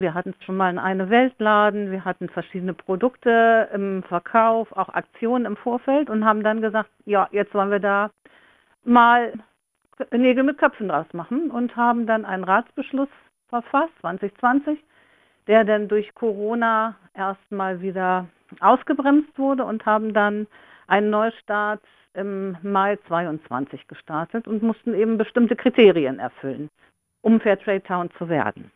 Wir hatten schon mal einen eine Weltladen, wir hatten verschiedene Produkte im Verkauf, auch Aktionen im Vorfeld und haben dann gesagt, ja, jetzt wollen wir da mal Nägel mit Köpfen draus machen und haben dann einen Ratsbeschluss verfasst, 2020, der dann durch Corona erstmal wieder ausgebremst wurde und haben dann einen Neustart im Mai 22 gestartet und mussten eben bestimmte Kriterien erfüllen, um Fairtrade Town zu werden.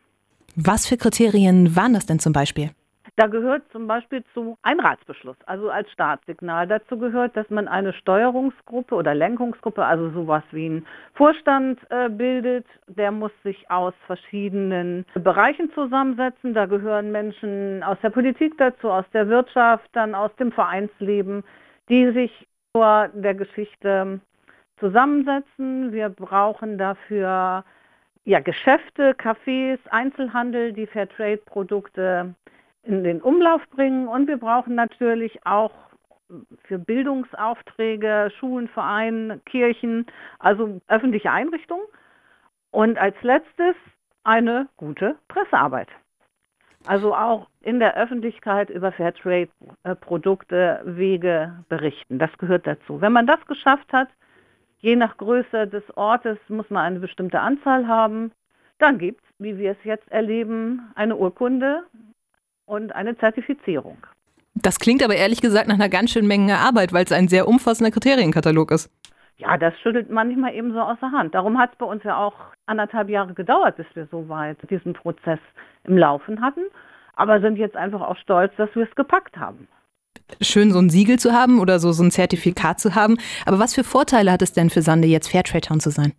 Was für Kriterien waren das denn zum Beispiel? Da gehört zum Beispiel zu ein Ratsbeschluss, also als Startsignal. Dazu gehört, dass man eine Steuerungsgruppe oder Lenkungsgruppe, also sowas wie ein Vorstand äh, bildet. Der muss sich aus verschiedenen Bereichen zusammensetzen. Da gehören Menschen aus der Politik dazu, aus der Wirtschaft, dann aus dem Vereinsleben, die sich vor der Geschichte zusammensetzen. Wir brauchen dafür ja, Geschäfte, Cafés, Einzelhandel, die Fairtrade-Produkte in den Umlauf bringen. Und wir brauchen natürlich auch für Bildungsaufträge Schulen, Vereine, Kirchen, also öffentliche Einrichtungen. Und als letztes eine gute Pressearbeit. Also auch in der Öffentlichkeit über Fairtrade-Produkte, Wege berichten. Das gehört dazu. Wenn man das geschafft hat, je nach Größe des Ortes muss man eine bestimmte Anzahl haben. Dann gibt es, wie wir es jetzt erleben, eine Urkunde und eine Zertifizierung. Das klingt aber ehrlich gesagt nach einer ganz schönen Menge Arbeit, weil es ein sehr umfassender Kriterienkatalog ist. Ja, das schüttelt manchmal eben so aus der Hand. Darum hat es bei uns ja auch anderthalb Jahre gedauert, bis wir so weit diesen Prozess im Laufen hatten. Aber sind jetzt einfach auch stolz, dass wir es gepackt haben. Schön, so ein Siegel zu haben oder so, so ein Zertifikat zu haben. Aber was für Vorteile hat es denn für Sande, jetzt Fairtrade Town zu sein?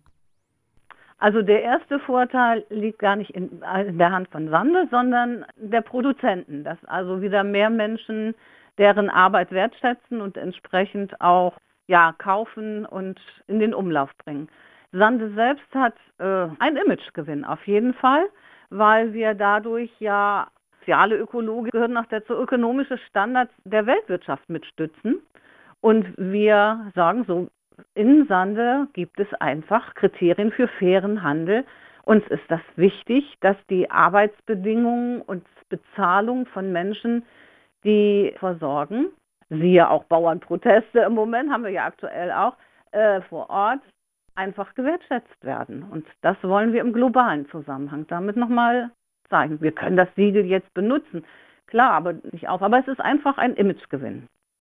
Also der erste Vorteil liegt gar nicht in, der Hand von Sande, sondern der Produzenten, dass also wieder mehr Menschen deren Arbeit wertschätzen und entsprechend auch ja, kaufen und in den Umlauf bringen. Sande selbst hat äh, einen Imagegewinn auf jeden Fall, weil wir dadurch ja soziale Ökologie gehören noch dazu, ökonomische Standards der Weltwirtschaft mitstützen. Und wir sagen so, in Sande gibt es einfach Kriterien für fairen Handel. Uns ist das wichtig, dass die Arbeitsbedingungen und Bezahlung von Menschen, die versorgen, siehe auch Bauernproteste im Moment, haben wir ja aktuell auch, äh, vor Ort, einfach gewertschätzt werden. Und das wollen wir im globalen Zusammenhang damit nochmal zeigen. Wir können das Siegel jetzt benutzen, klar, aber nicht auf. Aber es ist einfach ein Imagegewinn.